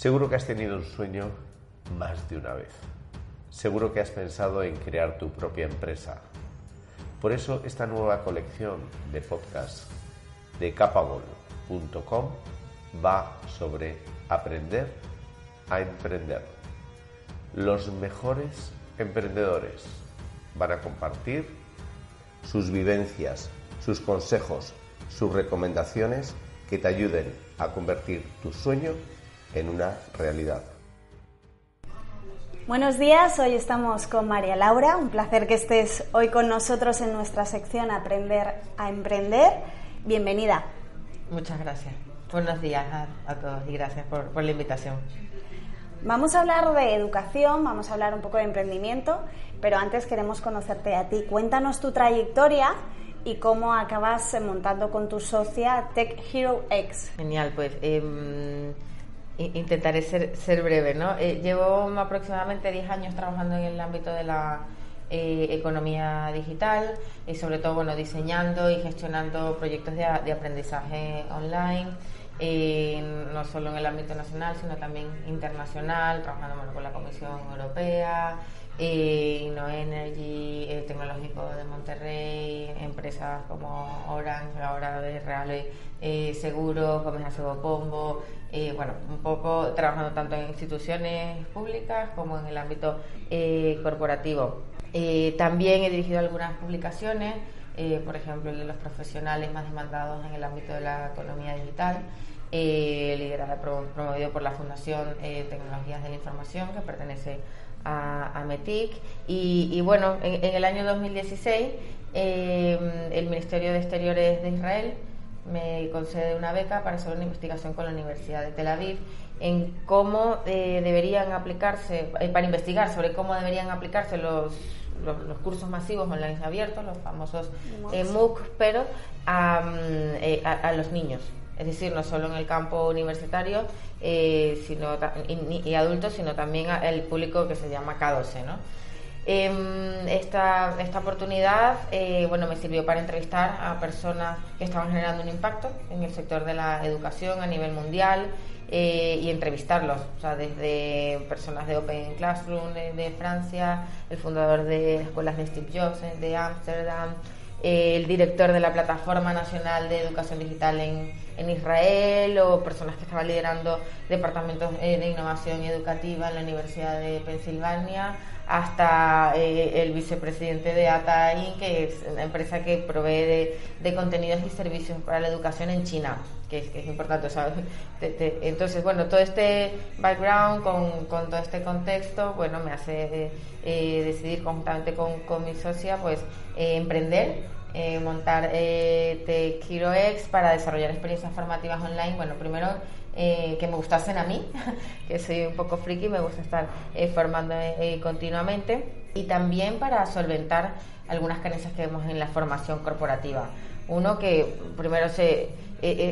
Seguro que has tenido un sueño más de una vez. Seguro que has pensado en crear tu propia empresa. Por eso esta nueva colección de podcasts de capable.com va sobre aprender a emprender. Los mejores emprendedores van a compartir sus vivencias, sus consejos, sus recomendaciones que te ayuden a convertir tu sueño en una realidad. Buenos días, hoy estamos con María Laura. Un placer que estés hoy con nosotros en nuestra sección Aprender a Emprender. Bienvenida. Muchas gracias. Buenos días a, todos y gracias por, por la invitación. Vamos a hablar de educación, vamos a hablar un poco de emprendimiento, pero antes queremos conocerte a ti. Cuéntanos tu trayectoria y cómo acabas montando con tu socia Tech Hero X. Genial, pues eh, intentaré ser, ser breve, ¿no? Eh, llevo aproximadamente 10 años trabajando en el ámbito de la eh, economía digital y sobre todo, bueno, diseñando y gestionando proyectos de, aprendizaje online. Eh, no solo en el ámbito nacional, sino también internacional, trabajando con la Comisión Europea, eh, InnoEnergy, eh, Tecnológico de Monterrey, empresas como Orange, ahora de Real eh, Seguros, Gómez Pombo, eh, bueno, un poco trabajando tanto en instituciones públicas como en el ámbito eh, corporativo. también he dirigido algunas publicaciones, por ejemplo, el de los profesionales más demandados en el ámbito de la economía digital. liderada, promovido por la Fundación Tecnologías de la Información, que pertenece a, METIC. Y, bueno, en, el año 2016 eh, el Ministerio de Exteriores de Israel me concede una beca para hacer una investigación con la Universidad de Tel Aviv en cómo eh, deberían aplicarse, eh, para investigar sobre cómo deberían aplicarse los, los, cursos masivos online abiertos, los famosos MOOC, pero a, mm, a los niños es decir, no solo en el campo universitario eh, sino, y, adultos, sino también el público que se llama K12. ¿no? Em, esta, esta oportunidad eh, bueno, me sirvió para entrevistar a personas que estaban generando un impacto en el sector de la educación a nivel mundial eh, y entrevistarlos, o sea, desde personas de Open Classroom de, Francia, el fundador de escuelas de Steve Jobs de Ámsterdam, el director de la Plataforma Nacional de Educación Digital en, en Israel o personas que estaban liderando departamentos eh, de innovación educativa en la Universidad de Pensilvania, hasta eh, el vicepresidente de ATAIN, que es una empresa que provee de, contenidos y servicios para la educación en China, que es, que es importante. ¿sabes? entonces, bueno, todo este background con, todo este contexto, bueno, me hace eh, decidir conjuntamente con, con mi socia, pues, emprender eh, montar eh, X para desarrollar experiencias formativas online. Bueno, primero eh, que me gustasen a mí, que soy un poco friki, me gusta estar eh, formando continuamente, y también para solventar algunas carencias que vemos en la formación corporativa. Uno que primero se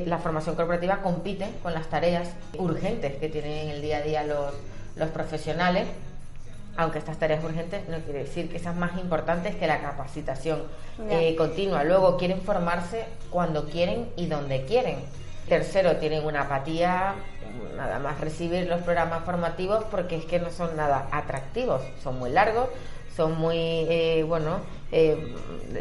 la formación corporativa compite con las tareas urgentes que tienen en el día a día los, los profesionales aunque estas tareas urgentes no quiere decir que sean más importantes que la capacitación eh, continua. Luego quieren formarse cuando quieren y donde quieren. Tercero, tienen una apatía, nada más recibir los programas formativos porque es que no son nada atractivos, son muy largos, son muy, eh, bueno, eh,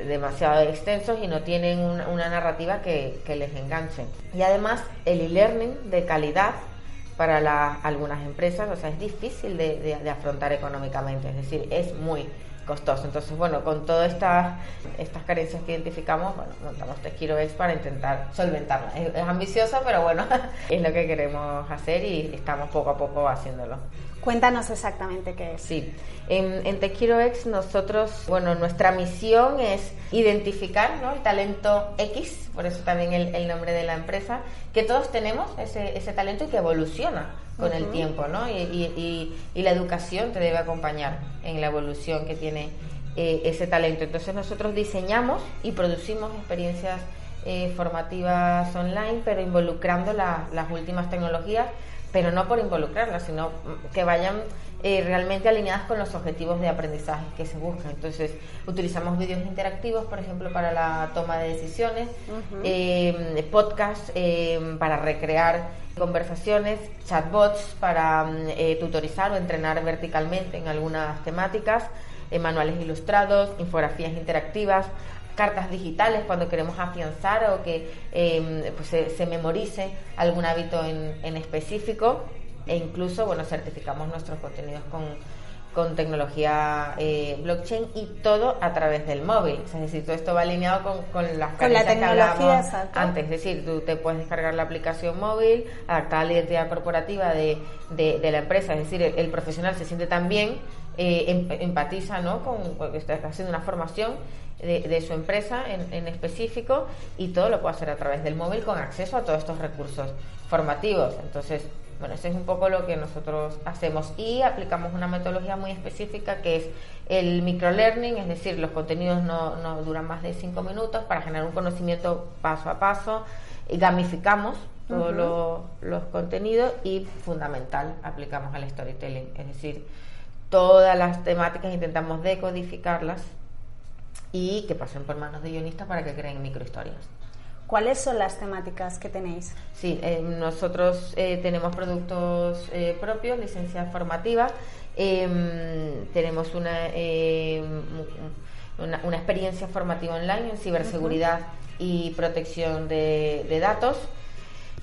demasiado extensos y no tienen una, narrativa que, que les enganche. Y además, el e-learning de calidad para algunas empresas, o sea, es difícil de, afrontar económicamente, es decir, es muy costoso. Entonces, bueno, con todas estas, estas carencias que identificamos, bueno, montamos Tequiroex para intentar solventarlas. Es, es ambiciosa, pero bueno, es lo que queremos hacer y estamos poco a poco haciéndolo. Cuéntanos exactamente qué es. Sí, en, en nosotros, bueno, nuestra misión es identificar ¿no? el talento X, por eso también el, nombre de la empresa, que todos tenemos ese, ese talento y que evoluciona con el tiempo, ¿no? Y, y, la educación te debe acompañar en la evolución que tiene eh, ese talento. Entonces nosotros diseñamos y producimos experiencias eh, formativas online, pero involucrando las últimas tecnologías pero no por involucrarlas, sino que vayan eh, realmente alineadas con los objetivos de aprendizaje que se buscan. Entonces, utilizamos vídeos interactivos, por ejemplo, para la toma de decisiones, eh, podcasts eh, para recrear conversaciones, chatbots para tutorizar o entrenar verticalmente en algunas temáticas, manuales ilustrados, infografías interactivas, cartas digitales cuando queremos afianzar o que pues se, memorice algún hábito en específico e incluso, bueno, certificamos nuestros contenidos con, con tecnología eh, blockchain y todo a través del móvil. Es decir, todo esto va alineado con, con las con la tecnología antes. Es decir, tú te puedes descargar la aplicación móvil, adaptar a la identidad corporativa de, de, la empresa. Es decir, el, profesional se siente también, eh, em, empatiza ¿no? con, porque está haciendo una formación de, de, su empresa en, en, específico y todo lo puede hacer a través del móvil con acceso a todos estos recursos formativos. Entonces, bueno, eso es un poco lo que nosotros hacemos y aplicamos una metodología muy específica que es el microlearning, es decir, los contenidos no, no duran más de cinco minutos para generar un conocimiento paso a paso y gamificamos todos los contenidos y fundamental, aplicamos al storytelling, es decir, todas las temáticas intentamos decodificarlas y que pasen por manos de guionistas para que creen microhistorias. ¿Cuáles son las temáticas que tenéis? Sí, eh, nosotros eh, tenemos productos eh, propios, licencias formativas, em, tenemos una, em, una, una, experiencia formativa online en ciberseguridad y protección de, de datos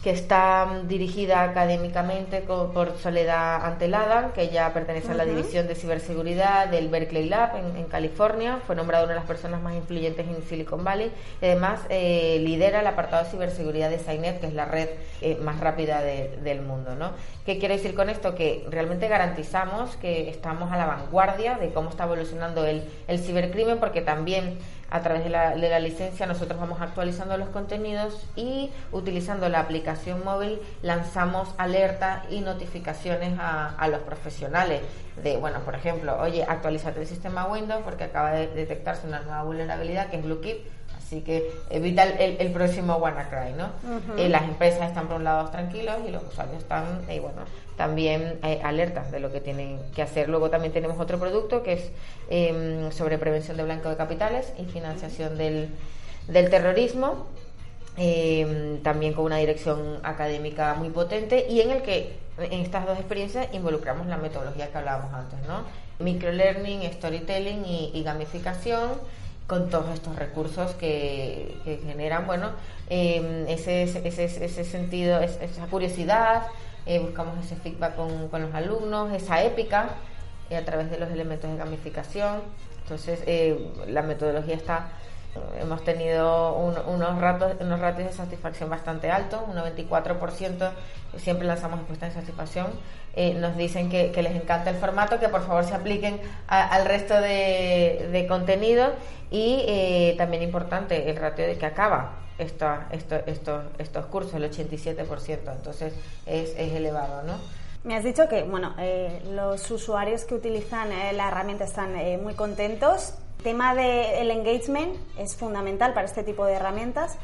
que está mm, dirigida académicamente por Soledad Antelada, que ya pertenece a la División de Ciberseguridad del Berkeley Lab en, California. Fue nombrada una de las personas más influyentes en Silicon Valley. Y además eh, lidera el apartado de ciberseguridad de Sainet, que es la red eh, más rápida del mundo. ¿no? ¿Qué quiero decir con esto? Que realmente garantizamos que estamos a la vanguardia de cómo está evolucionando el, el cibercrimen, porque también a través de la, de la, licencia nosotros vamos actualizando los contenidos y utilizando la aplicación móvil lanzamos alertas y notificaciones a, a, los profesionales de, bueno, por ejemplo, oye, actualizate el sistema Windows porque acaba de detectarse una nueva vulnerabilidad que es BlueKeep Así que evita el, el, próximo WannaCry, ¿no? Eh, las empresas están por un lado tranquilos y los usuarios están, eh, bueno, también eh, alertas de lo que tienen que hacer. Luego también tenemos otro producto que es em, sobre prevención de blanco de capitales y financiación del, del terrorismo. Em, también con una dirección académica muy potente y en el que en estas dos experiencias involucramos la metodología que hablábamos antes, ¿no? Microlearning, storytelling y, y gamificación con todos estos recursos que, generan, bueno, em, ese, ese, ese, sentido, esa curiosidad, eh, buscamos ese feedback con, con, los alumnos, esa épica eh, a través de los elementos de gamificación. Entonces, eh, la metodología está hemos tenido unos ratos unos ratios de satisfacción bastante altos, un 94%, siempre lanzamos encuestas de satisfacción, eh, nos dicen que, les encanta el formato, que por favor se apliquen al resto de, contenido. Y eh, también importante el ratio de que acaba esto, esto, estos cursos, el 87%, entonces es, es elevado, ¿no? Me has dicho que bueno, eh, los usuarios que utilizan la herramienta están muy contentos tema del engagement es fundamental para este tipo de herramientas.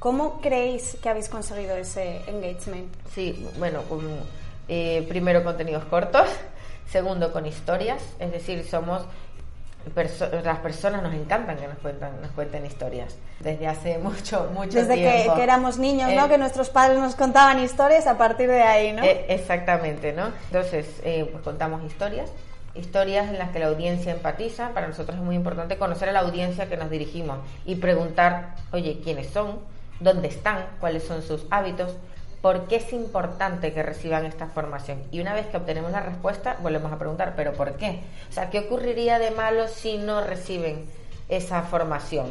¿Cómo creéis que habéis conseguido ese engagement? Sí, bueno, eh, primero contenidos cortos, segundo con historias, es decir, somos las personas nos encantan que nos cuenten, nos cuenten historias desde hace mucho mucho desde tiempo. que, éramos niños no eh, que nuestros padres nos contaban historias a partir de ahí no eh, exactamente no entonces pues contamos historias historias en las que la audiencia empatiza. Para nosotros es muy importante conocer a la audiencia que nos dirigimos y preguntar, oye, ¿quiénes son? ¿Dónde están? ¿Cuáles son sus hábitos? ¿Por qué es importante que reciban esta formación? Y una vez que obtenemos la respuesta, volvemos a preguntar, ¿pero por qué? O sea, ¿qué ocurriría de malo si no reciben esa formación?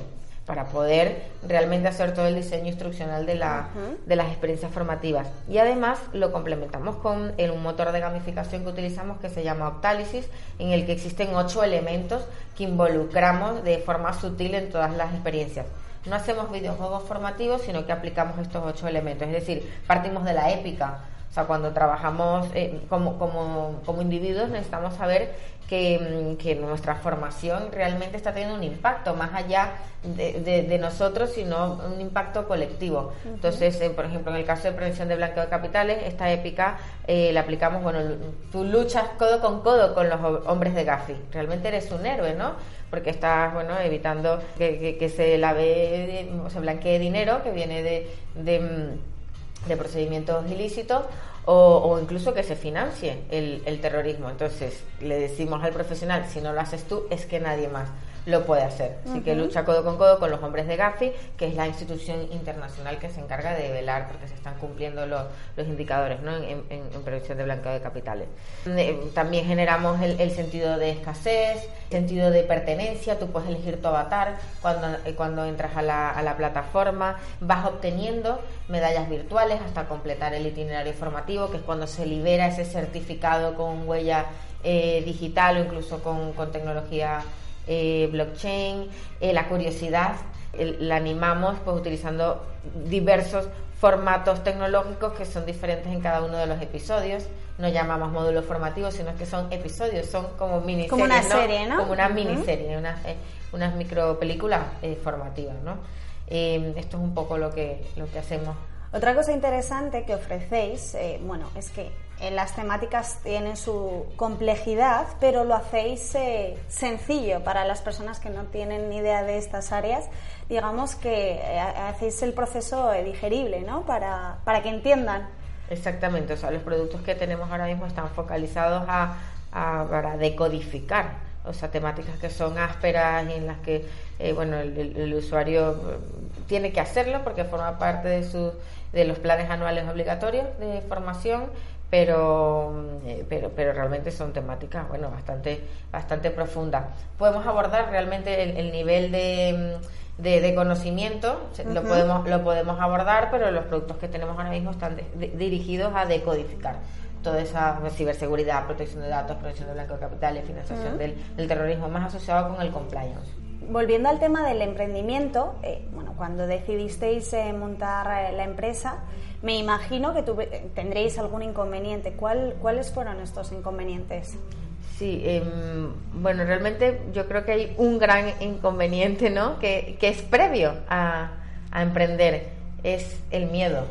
Para poder realmente hacer todo el diseño instruccional de, la, de las experiencias formativas. Y además lo complementamos con el, un motor de gamificación que utilizamos que se llama Octalysis, en el que existen ocho elementos que involucramos de forma sutil en todas las experiencias. No hacemos videojuegos formativos, sino que aplicamos estos ocho elementos. Es decir, partimos de la épica. O sea, cuando trabajamos eh, como, como, como individuos necesitamos saber que, que, nuestra formación realmente está teniendo un impacto más allá de, de, nosotros, sino un impacto colectivo. Entonces, eh, por ejemplo, en el caso de prevención de blanqueo de capitales, esta épica eh, la aplicamos, bueno, tú luchas codo con codo con los hombres de Gafi. Realmente eres un héroe, ¿no? Porque estás, bueno, evitando que, que, se lave, o se blanquee dinero que viene de, de procedimientos ilícitos o, incluso que se financie el, el terrorismo. Entonces, le decimos al profesional, si no lo haces tú, es que nadie más lo puede hacer. Así que lucha codo con codo con los hombres de Gafi, que es la institución internacional que se encarga de velar porque se están cumpliendo los, los indicadores ¿no? en, en, prevención de blanqueo de capitales. Eh, también generamos el, sentido de escasez, sentido de pertenencia, tú puedes elegir tu avatar cuando, eh, cuando entras a la, a la plataforma, vas obteniendo medallas virtuales hasta completar el itinerario formativo, que es cuando se libera ese certificado con huella eh, digital o incluso con, con tecnología eh, blockchain, eh, la curiosidad, la animamos pues utilizando diversos formatos tecnológicos que son diferentes en cada uno de los episodios. No llamamos módulos formativos, sino que son episodios, son como miniseries. Como una serie, ¿no? Como una miniserie, unas, eh, unas micro películas formativas, ¿no? esto es un poco lo que, lo que hacemos. Otra cosa interesante que ofrecéis, bueno, es que las temáticas tienen su complejidad, pero lo hacéis eh, sencillo para las personas que no tienen ni idea de estas áreas. Digamos que eh, hacéis el proceso digerible, ¿no? Para, para que entiendan. Exactamente, o sea, los productos que tenemos ahora mismo están focalizados a, para decodificar, o sea, temáticas que son ásperas y en las que, eh, bueno, el, usuario tiene que hacerlo porque forma parte de, su, de los planes anuales obligatorios de formación pero, eh, pero, pero realmente son temáticas, bueno, bastante, bastante profundas. Podemos abordar realmente el, nivel de, de, conocimiento, lo, podemos, lo podemos abordar, pero los productos que tenemos ahora mismo están dirigidos a decodificar toda esa ciberseguridad, protección de datos, prevención de blanco de capitales, financiación del, terrorismo, más asociado con el compliance. Volviendo al tema del emprendimiento, eh, bueno, cuando decidisteis eh, montar la empresa, me imagino que tendréis algún inconveniente. ¿Cuál, ¿Cuáles fueron estos inconvenientes? Sí, em, bueno, realmente yo creo que hay un gran inconveniente, ¿no? Que, es previo a, emprender, es el miedo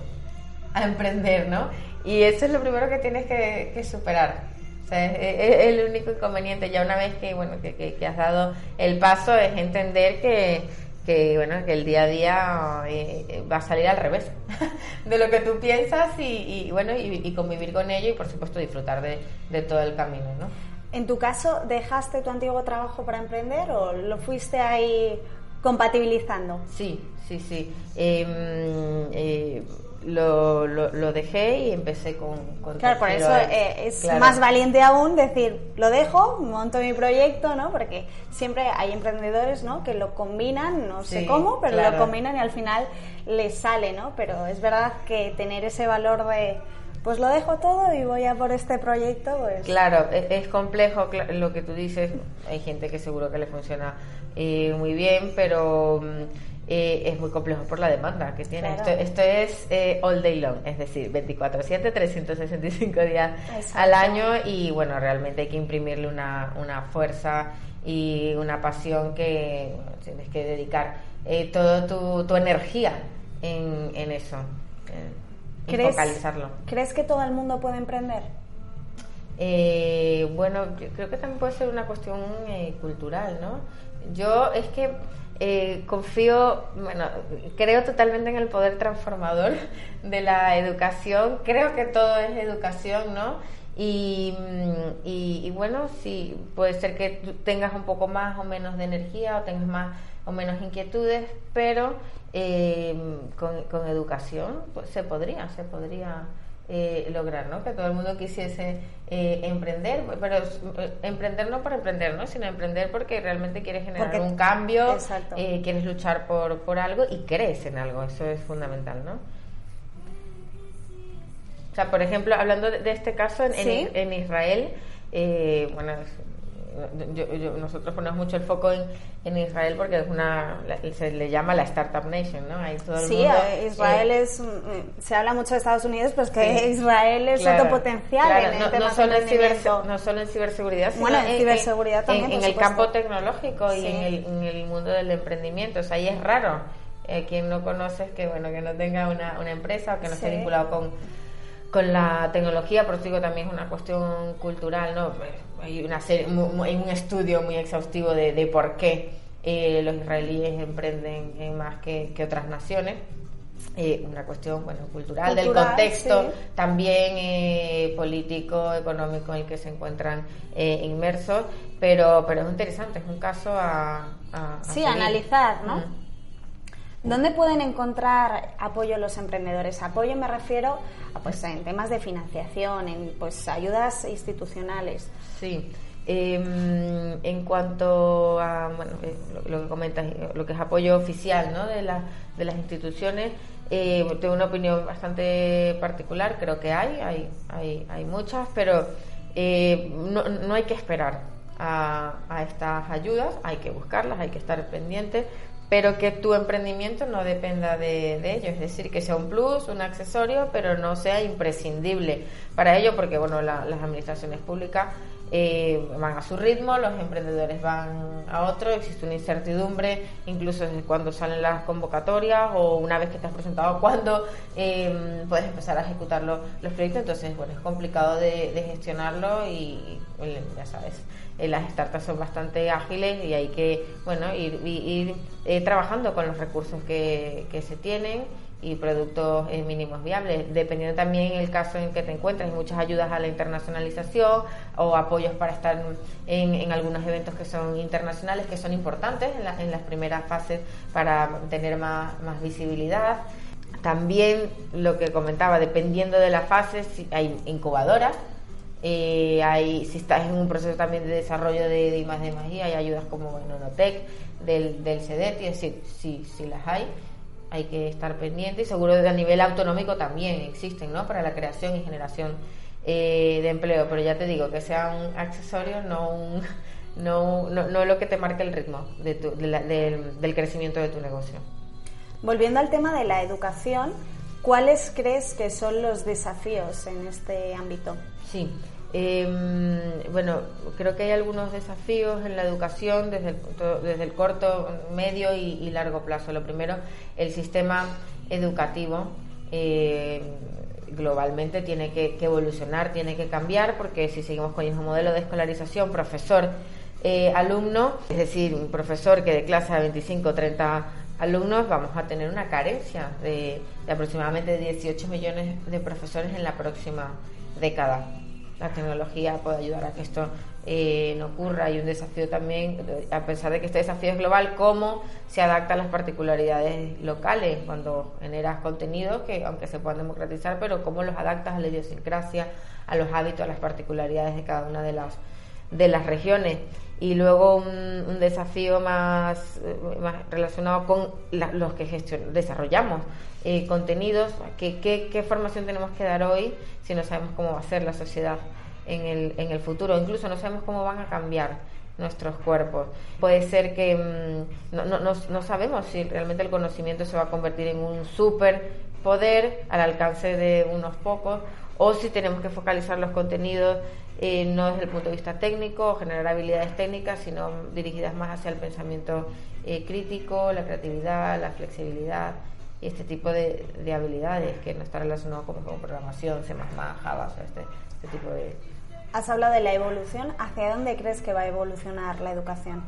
a emprender, ¿no? Y eso es lo primero que tienes que, superar. Sea, es, el único inconveniente. Ya una vez que, bueno, que has dado el paso es entender que que bueno que el día a día eh, va a salir al revés de lo que tú piensas y, bueno y, convivir con ello y por supuesto disfrutar de, todo el camino ¿no? en tu caso dejaste tu antiguo trabajo para emprender o lo fuiste ahí compatibilizando sí sí sí em, eh, lo, lo, dejé y empecé con... claro, por eso eh, es más valiente aún decir, lo dejo, monto mi proyecto, ¿no? Porque siempre hay emprendedores, ¿no? Que lo combinan, no sé cómo, pero lo combinan y al final les sale, ¿no? Pero es verdad que tener ese valor de pues lo dejo todo y voy a por este proyecto. Pues... Claro, e, es, complejo lo que tú dices. Hay gente que seguro que le funciona eh, muy bien, pero mm, eh, es muy complejo por la demanda que tiene. Esto, es eh, all day long, es decir, 24/7, 365 días al año y bueno, realmente hay que imprimirle una, una fuerza y una pasión que tienes que dedicar eh, toda tu, tu, energía en, en eso, y focalizarlo. ¿Crees que todo el mundo puede emprender? bueno, creo que también puede ser una cuestión cultural, ¿no? Yo es que eh, confío, bueno, creo totalmente en el poder transformador de la educación. Creo que todo es educación, ¿no? Y, y, bueno, sí, puede ser que tengas un poco más o menos de energía o tengas más o menos inquietudes, pero eh, con, con, educación pues, se podría, se podría eh, lograr, ¿no? Que todo el mundo quisiese eh, emprender, pero eh, emprender no por emprender, ¿no? Sino emprender porque realmente quieres generar un cambio, quieres luchar por, por algo y crees en algo, eso es fundamental, ¿no? O sea, por ejemplo, hablando de, este caso en, en, Israel, bueno, nosotros ponemos mucho el foco en, en, Israel porque es una se le llama la startup nation, ¿no? Ahí todo el sí, Israel eh, es se habla mucho de Estados Unidos, pero es que Israel es otro potencial en el no, solo en no solo en ciberseguridad, sino bueno, en, ciberseguridad también, en, el campo tecnológico y en el, en el mundo del emprendimiento. O sea, ahí es raro eh, quien no conoces que bueno que no tenga una, una empresa o que no esté vinculado con con la tecnología, pero digo también es una cuestión cultural, ¿no? Hay, una serie, hay un estudio muy exhaustivo de, de por qué eh, los israelíes emprenden en más que, que otras naciones. Eh, una cuestión bueno cultural, del contexto también eh, político económico en el que se encuentran inmersos pero pero es interesante es un caso a, a, sí analizar no ¿Dónde pueden encontrar apoyo los emprendedores? Apoyo me refiero a, pues, en temas de financiación, en pues, ayudas institucionales. Sí. Em, en cuanto a bueno, eh, lo, que comentas, lo que es apoyo oficial ¿no? de, la, de las instituciones, eh, tengo una opinión bastante particular, creo que hay, hay, hay, hay muchas, pero eh, no, no, hay que esperar a, a, estas ayudas, hay que buscarlas, hay que estar pendientes, pero que tu emprendimiento no dependa de, ello, es decir, que sea un plus, un accesorio, pero no sea imprescindible para ello, porque bueno, las administraciones públicas eh, van a su ritmo, los emprendedores van a otro, existe una incertidumbre, incluso cuando salen las convocatorias o una vez que te has presentado, cuando em, puedes empezar a ejecutar los, proyectos, entonces bueno, es complicado de, gestionarlo y ya sabes eh, las startups son bastante ágiles y hay que bueno ir, eh, trabajando con los recursos que, que se tienen y productos eh, mínimos viables, dependiendo también el caso en que te encuentres, muchas ayudas a la internacionalización o apoyos para estar en, en algunos eventos que son internacionales, que son importantes en, en las primeras fases para tener más, más visibilidad. También lo que comentaba, dependiendo de la fase, hay incubadoras eh, hay, si estás en un proceso también de desarrollo de, de I+, de hay ayudas como en Onotec, del, del CEDET, es decir, si, si las hay, hay que estar pendiente y seguro a nivel autonómico también existen, ¿no? Para la creación y generación eh, de empleo, pero ya te digo, que sea un accesorio, no un, no, no, no lo que te marque el ritmo de del, del crecimiento de tu negocio. Volviendo al tema de la educación, ¿cuáles crees que son los desafíos en este ámbito? Sí, Em, bueno, creo que hay algunos desafíos en la educación desde el, desde el corto, medio y, largo plazo. Lo primero, el sistema educativo eh, globalmente tiene que, evolucionar, tiene que cambiar, porque si seguimos con el mismo modelo de escolarización, profesor, eh, es decir, un profesor que de clase a 25 o 30 alumnos, vamos a tener una carencia de, de aproximadamente 18 millones de profesores en la próxima década la tecnología puede ayudar a que esto eh, no ocurra. Hay un desafío también, a pesar de que este desafío es global, cómo se adapta a las particularidades locales cuando generas contenidos que, aunque se puedan democratizar, pero cómo los adaptas a la idiosincrasia, a los hábitos, a las particularidades de cada una de las, de las regiones. Y luego un, desafío más, eh, más, relacionado con los que desarrollamos eh, contenidos, ¿qué, qué, formación tenemos que dar hoy si no sabemos cómo va a ser la sociedad en el, en el futuro, incluso no sabemos cómo van a cambiar nuestros cuerpos. Puede ser que mm, no, no, no, sabemos si realmente el conocimiento se va a convertir en un superpoder al alcance de unos pocos o si tenemos que focalizar los contenidos eh, no desde el punto de vista técnico generar habilidades técnicas, sino dirigidas más hacia el pensamiento eh, crítico, la creatividad, la flexibilidad este tipo de, habilidades que no está relacionado con, programación, C++, Java, este, este, tipo de... Has hablado de la evolución. ¿Hacia dónde crees que va a evolucionar la educación?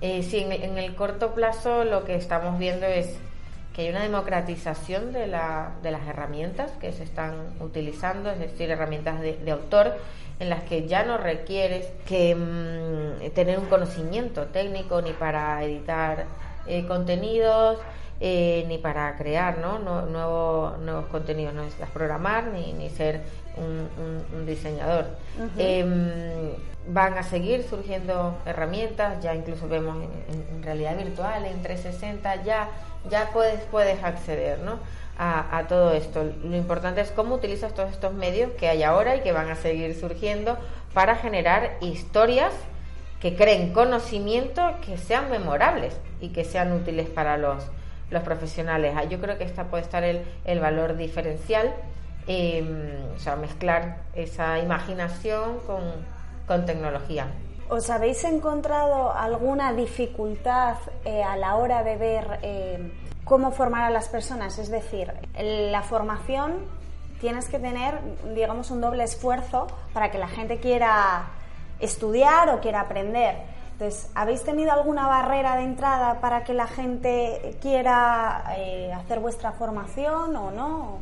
Eh, sí, en, el corto plazo lo que estamos viendo es que hay una democratización de, la, de las herramientas que se están utilizando, es decir, herramientas de, autor en las que ya no requieres que mm, tener un conocimiento técnico ni para editar eh, contenidos, eh, ni para crear ¿no? nuevos contenidos, no necesitas programar ni, ni ser un, diseñador. Em, van a seguir surgiendo herramientas, ya incluso vemos en, realidad virtual, en 360, ya, ya puedes, puedes acceder ¿no? A, a, todo esto. Lo importante es cómo utilizas todos estos medios que hay ahora y que van a seguir surgiendo para generar historias que creen conocimiento que sean memorables y que sean útiles para los, los profesionales. Ah, yo creo que esta puede estar el, el valor diferencial, em, o sea, mezclar esa imaginación con, con tecnología. ¿Os habéis encontrado alguna dificultad eh, a la hora de ver eh, cómo formar a las personas? Es decir, la formación tienes que tener, digamos, un doble esfuerzo para que la gente quiera estudiar o quiera aprender. Entonces, ¿habéis tenido alguna barrera de entrada para que la gente quiera eh, hacer vuestra formación o no?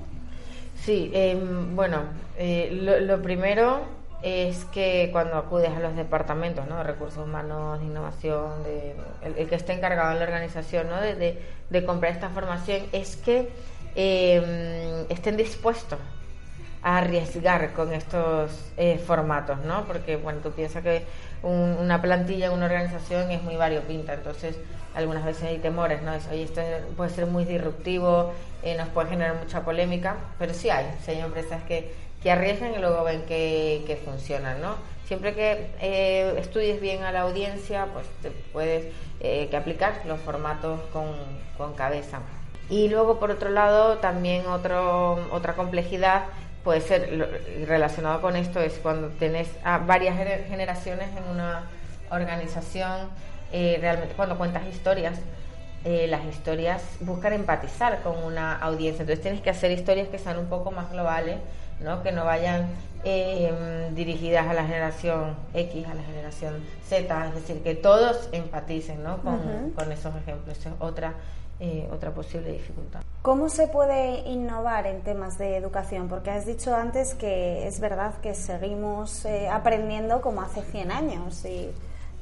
Sí, em, bueno, lo primero es que cuando acudes a los departamentos, ¿no? De recursos humanos, de innovación, de, el, que esté encargado en la organización, ¿no? De, de, comprar esta formación, es que em, estén dispuestos a arriesgar con estos eh, formatos, ¿no? Porque, bueno, tú piensas que una plantilla una organización es muy variopinta, entonces algunas veces hay temores, ¿no? oye, esto puede ser muy disruptivo, eh, nos puede generar mucha polémica, pero sí hay, sí hay empresas que que arriesgan y luego ven que, que funcionan, ¿no? Siempre que eh, estudies bien a la audiencia, pues te puedes eh, aplicar los formatos con, con, cabeza. Y luego, por otro lado, también otro, otra complejidad puede ser relacionado con esto es cuando tenés a varias generaciones en una organización, eh, realmente cuando cuentas historias, las historias buscan empatizar con una audiencia. Entonces tienes que hacer historias que sean un poco más globales ¿no? que no vayan eh, dirigidas a la generación X, a la generación Z, es decir, que todos empaticen ¿no? con, esos ejemplos. Esa es otra, eh, otra posible dificultad. ¿Cómo se puede innovar en temas de educación? Porque has dicho antes que es verdad que seguimos eh, aprendiendo como hace 100 años y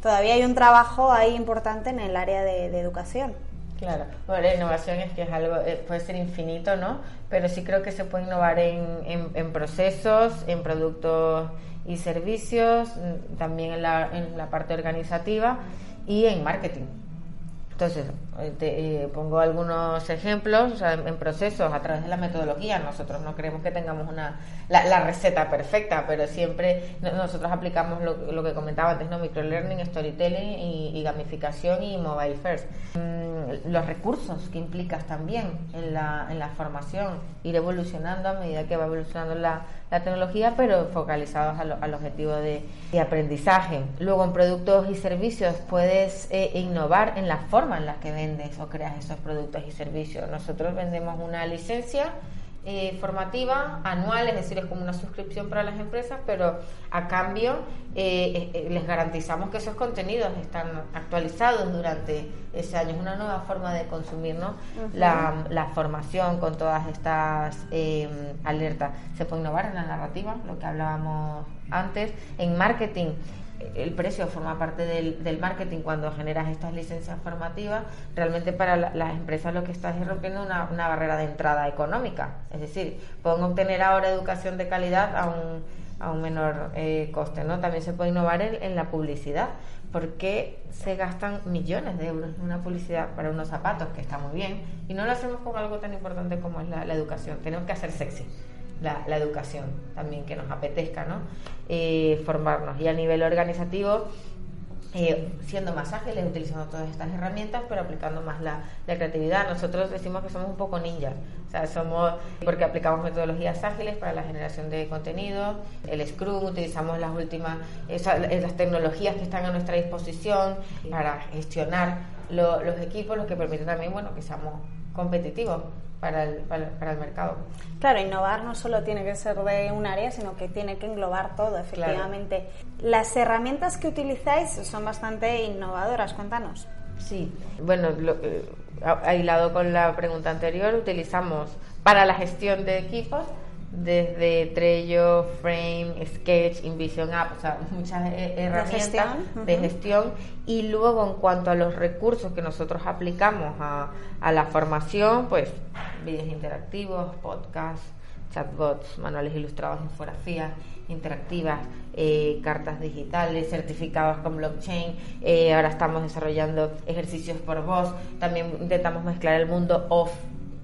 todavía hay un trabajo ahí importante en el área de educación. Claro, bueno, la innovación es que es algo, eh, puede ser infinito, ¿no? Pero sí creo que se puede innovar en, en, procesos, en productos y servicios, mm, también en la, en la parte organizativa y en marketing. Entonces, eh, eh, pongo algunos ejemplos, o sea, en, procesos a través de la metodología. Nosotros no creemos que tengamos una, la, receta perfecta, pero siempre nosotros aplicamos lo, que comentaba antes, ¿no? Microlearning, storytelling y, gamificación y mobile first. Mm, los recursos que implicas también en la, en la formación, ir evolucionando a medida que va evolucionando la, la tecnología, pero focalizados al objetivo de, aprendizaje. Luego, en productos y servicios, puedes eh, innovar en la forma en la que vendes o creas esos productos y servicios. Nosotros vendemos una licencia eh, formativa anual, es decir, es como una suscripción para las empresas, pero a cambio eh, eh, les garantizamos que esos contenidos están actualizados durante ese año. Es una nueva forma de consumir ¿no? la, formación con todas estas alertas. Se puede innovar en la narrativa, lo que hablábamos antes, en marketing el precio forma parte del, marketing cuando generas estas licencias formativas, realmente para las empresas lo que estás es rompiendo una, barrera de entrada económica. Es decir, pueden obtener ahora educación de calidad a un, a un menor eh, coste. ¿no? También se puede innovar en, la publicidad. porque se gastan millones de euros en una publicidad para unos zapatos, que está muy bien, y no lo hacemos con algo tan importante como es la, la educación? Tenemos que hacer sexy la, educación también que nos apetezca ¿no? Eh, formarnos. Y a nivel organizativo, eh, siendo más ágiles, utilizando todas estas herramientas, pero aplicando más la, creatividad. Nosotros decimos que somos un poco ninjas, o sea, somos porque aplicamos metodologías ágiles para la generación de contenido, el Scrum, utilizamos las últimas, las tecnologías que están a nuestra disposición para gestionar los equipos, lo que permite también, bueno, que seamos competitivos para el, para, el mercado. Claro, innovar no solo tiene que ser de un área, sino que tiene que englobar todo, efectivamente. Las herramientas que utilizáis son bastante innovadoras, cuéntanos. Sí, bueno, lo, eh, aislado con la pregunta anterior, utilizamos para la gestión de equipos desde Trello, Frame, Sketch, InVision App, o sea, muchas herramientas de gestión. Y luego, en cuanto a los recursos que nosotros aplicamos a, a la formación, pues vídeos interactivos, podcasts, chatbots, manuales ilustrados, infografías interactivas, eh, cartas digitales, certificados con blockchain. Eh, ahora estamos desarrollando ejercicios por voz. También intentamos mezclar el mundo off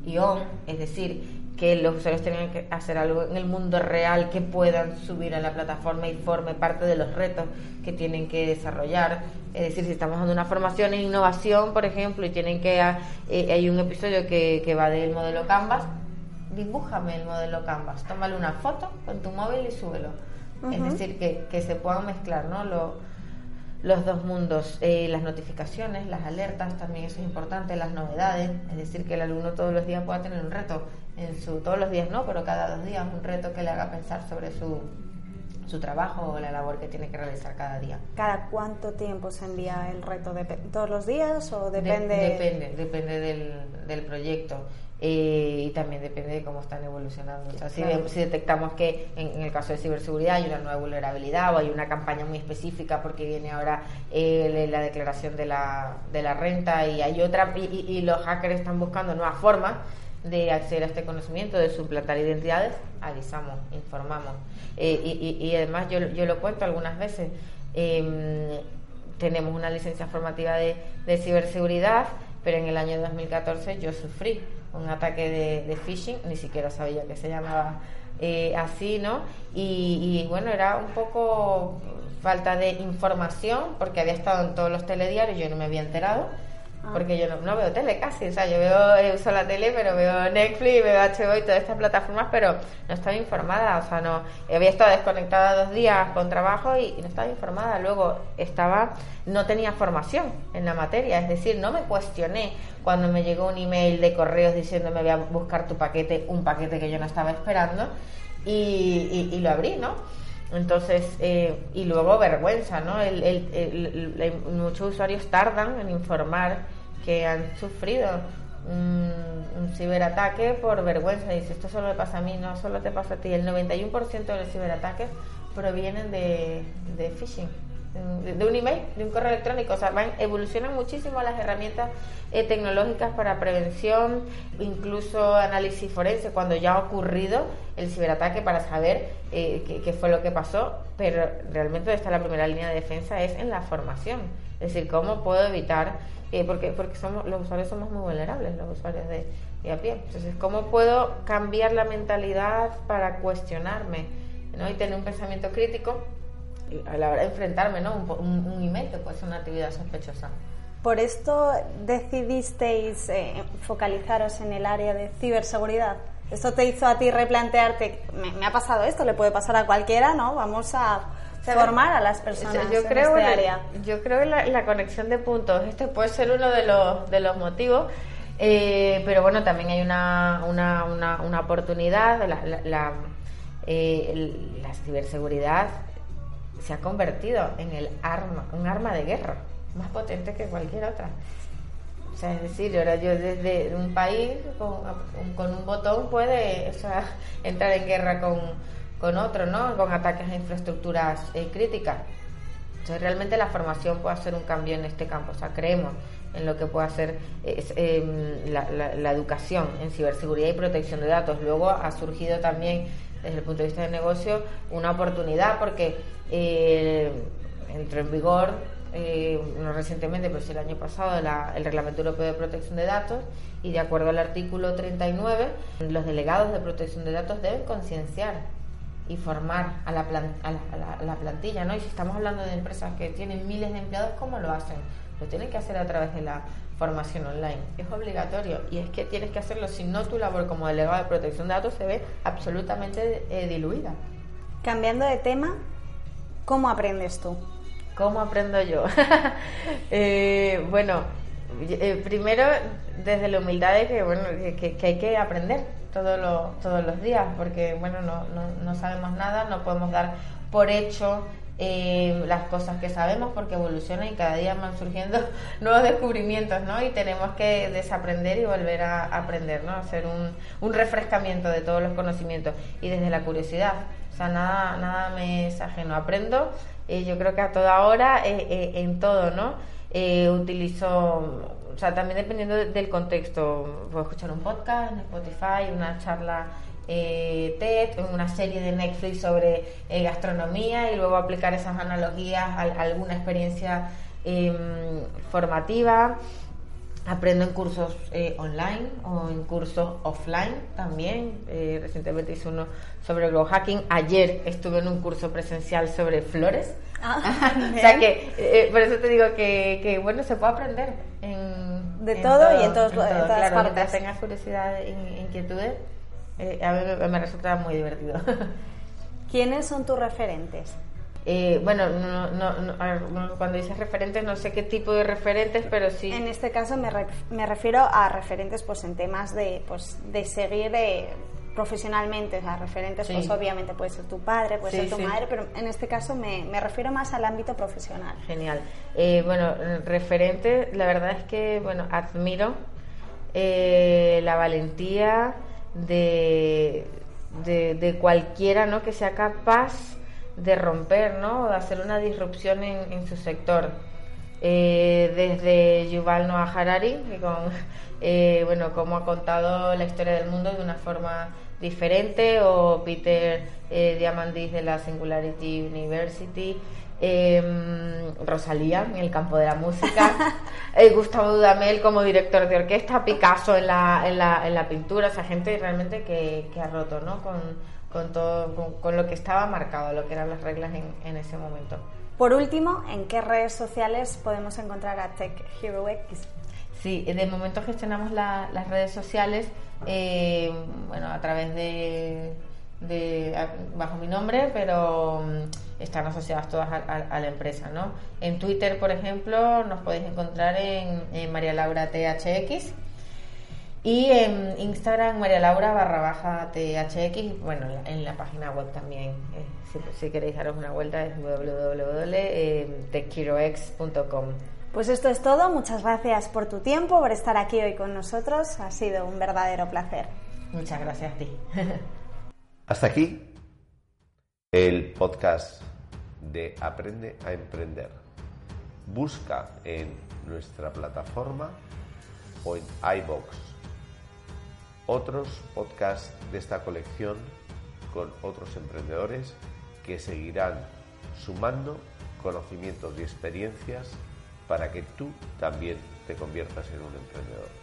y on, es decir, que los usuarios tengan que hacer algo en el mundo real que puedan subir a la plataforma y forme parte de los retos que tienen que desarrollar. Es decir, si estamos dando una formación en innovación, por ejemplo, y tienen que eh, hay un episodio que, que va del modelo Canvas, dibújame el modelo Canvas, tómale una foto con tu móvil y súbelo. Es decir, que, que, se puedan mezclar ¿no? los dos mundos, eh, las notificaciones, las alertas, también eso es importante, las novedades, es decir, que el alumno todos los días pueda tener un reto en su, todos los días no, pero cada dos días un reto que le haga pensar sobre su, su trabajo o la labor que tiene que realizar cada día. ¿Cada cuánto tiempo se envía el reto? ¿Todos los días o depende? depende, depende del, del proyecto. Eh, y también depende de cómo están evolucionando. O sea, si, detectamos que en, el caso de ciberseguridad hay una nueva vulnerabilidad o hay una campaña muy específica porque viene ahora eh, la declaración de la, de la renta y hay otra y, los hackers están buscando nuevas formas de acceder a este conocimiento, de suplantar identidades, avisamos, informamos. Eh, y, además yo, yo lo cuento algunas veces, em, tenemos una licencia formativa de, de ciberseguridad, pero en el año 2014 yo sufrí un ataque de, phishing, ni siquiera sabía que se llamaba eh, así, ¿no? Y, bueno, era un poco falta de información porque había estado en todos los telediarios, y yo no me había enterado Porque yo no, veo tele casi, o sea, yo veo, eh, uso la tele, pero veo Netflix, veo HBO y todas estas plataformas, pero no estaba informada, o sea, no, había estado desconectada dos días con trabajo y, no estaba informada. Luego estaba, no tenía formación en la materia, es decir, no me cuestioné cuando me llegó un email de correos diciéndome voy a buscar tu paquete, un paquete que yo no estaba esperando, y, y lo abrí, ¿no? Entonces, eh, y luego vergüenza, ¿no? El, muchos usuarios tardan en informar que han sufrido un, ciberataque por vergüenza. Dice, esto solo me pasa a mí, no solo te pasa a ti. El 91% de los ciberataques provienen de, de phishing de un email, de un correo electrónico. O sea, van, evolucionan muchísimo las herramientas eh, tecnológicas para prevención, incluso análisis forense, cuando ya ha ocurrido el ciberataque para saber eh, qué, fue lo que pasó. Pero realmente está la primera línea de defensa es en la formación. Es decir, cómo puedo evitar, eh, porque, porque somos, los usuarios somos muy vulnerables, los usuarios de, de a pie. Entonces, ¿cómo puedo cambiar la mentalidad para cuestionarme ¿no? y tener un pensamiento crítico? A la hora de enfrentarme, ¿no? Un, un, email que puede ser una actividad sospechosa. ¿Por esto decidisteis eh, focalizaros en el área de ciberseguridad? ¿Esto te hizo a ti replantearte, me, ha pasado esto, le puede pasar a cualquiera, ¿no? Vamos a formar a las personas yo creo en este área. Yo creo en la, conexión de puntos. Este puede ser uno de los, de los motivos. Eh, pero bueno, también hay una, una, una, una oportunidad. La, la, eh, la ciberseguridad se ha convertido en el arma, un arma de guerra más potente que cualquier otra. O sea, es decir, ahora yo desde un país con, un botón puede entrar en guerra con, con, otro, ¿no? Con ataques a infraestructuras eh, críticas. Entonces, realmente la formación puede hacer un cambio en este campo. O sea, creemos en lo que puede hacer em, la, la, educación en ciberseguridad y protección de datos. Luego ha surgido también desde el punto de vista de negocio una oportunidad porque eh, entró en vigor eh, no recientemente, pero sí el año pasado, el Reglamento Europeo de Protección de Datos y de acuerdo al artículo 39, los delegados de protección de datos deben concienciar y formar a la, a, la, plantilla, ¿no? Y si estamos hablando de empresas que tienen miles de empleados, ¿cómo lo hacen? Lo tienen que hacer a través de la formación online. Es obligatorio y es que tienes que hacerlo, si no tu labor como delegado de protección de datos se ve absolutamente eh, diluida. Cambiando de tema, ¿cómo aprendes tú? ¿Cómo aprendo yo? Eh, bueno, eh, primero desde la humildad de que, bueno, que, hay que aprender todos los, todos los días, porque bueno, no, no, no sabemos nada, no podemos dar por hecho eh, las cosas que sabemos porque evolucionan y cada día van surgiendo nuevos descubrimientos, ¿no? Y tenemos que desaprender y volver a aprender, ¿no? Hacer un, un refrescamiento de todos los conocimientos y desde la curiosidad. O sea, nada, nada me es ajeno. Aprendo, eh, yo creo que a toda hora, eh, en todo, ¿no? utilizo, o sea, también dependiendo del contexto, puedo escuchar un podcast en Spotify, una charla eh, TED, una serie de Netflix sobre eh, gastronomía y luego aplicar esas analogías a, alguna experiencia em, formativa. Aprendo en cursos eh, online o en cursos offline también. Eh, recientemente hice uno sobre glow hacking. Ayer estuve en un curso presencial sobre flores. Ah, o sea que, por eso te digo que, que, bueno, se puede aprender en, de todo, y en, todos, en, todo. en todas claro, partes. tengas curiosidad e inquietudes, a mí me resulta muy divertido. ¿Quiénes son tus referentes? Eh, bueno, no, no, cuando dices referentes no sé qué tipo de referentes, pero sí. En este caso me, me refiero a referentes pues en temas de, pues, de seguir eh, profesionalmente, o sea, referentes pues obviamente puede ser tu padre, puede ser tu madre, pero en este caso me, me, refiero más al ámbito profesional. Genial. Eh, bueno, referente, la verdad es que, bueno, admiro la valentía de, de, de cualquiera, ¿no? Que sea capaz de romper, ¿no? de hacer una disrupción en, su sector. Eh, desde Yuval Noah Harari, que con, eh, bueno, como ha contado la historia del mundo de una forma diferente, o Peter eh, Diamandis de la Singularity University, em, Rosalía en el campo de la música, Gustavo Dudamel como director de orquesta, Picasso en la, en la, en la pintura, esa gente realmente que, que ha roto ¿no? con, con todo con, lo que estaba marcado, lo que eran las reglas en, en, ese momento. Por último, ¿en qué redes sociales podemos encontrar a Tech Hero X? Sí, de momento gestionamos las redes sociales eh, bueno, a través de, bajo mi nombre, pero mm, están asociadas todas a, la empresa. ¿no? En Twitter, por ejemplo, nos podéis encontrar en, en María Laura THX y en Instagram, María Laura barra baja THX, bueno, en la página web también, eh, si, queréis daros una vuelta es www.tequiroex.com. Pues esto es todo, muchas gracias por tu tiempo, por estar aquí hoy con nosotros, ha sido un verdadero placer. Muchas gracias a ti. Hasta aquí el podcast de Aprende a Emprender. Busca en nuestra plataforma o en iBox otros podcasts de esta colección con otros emprendedores que seguirán sumando conocimientos y experiencias para que tú también te conviertas en un emprendedor.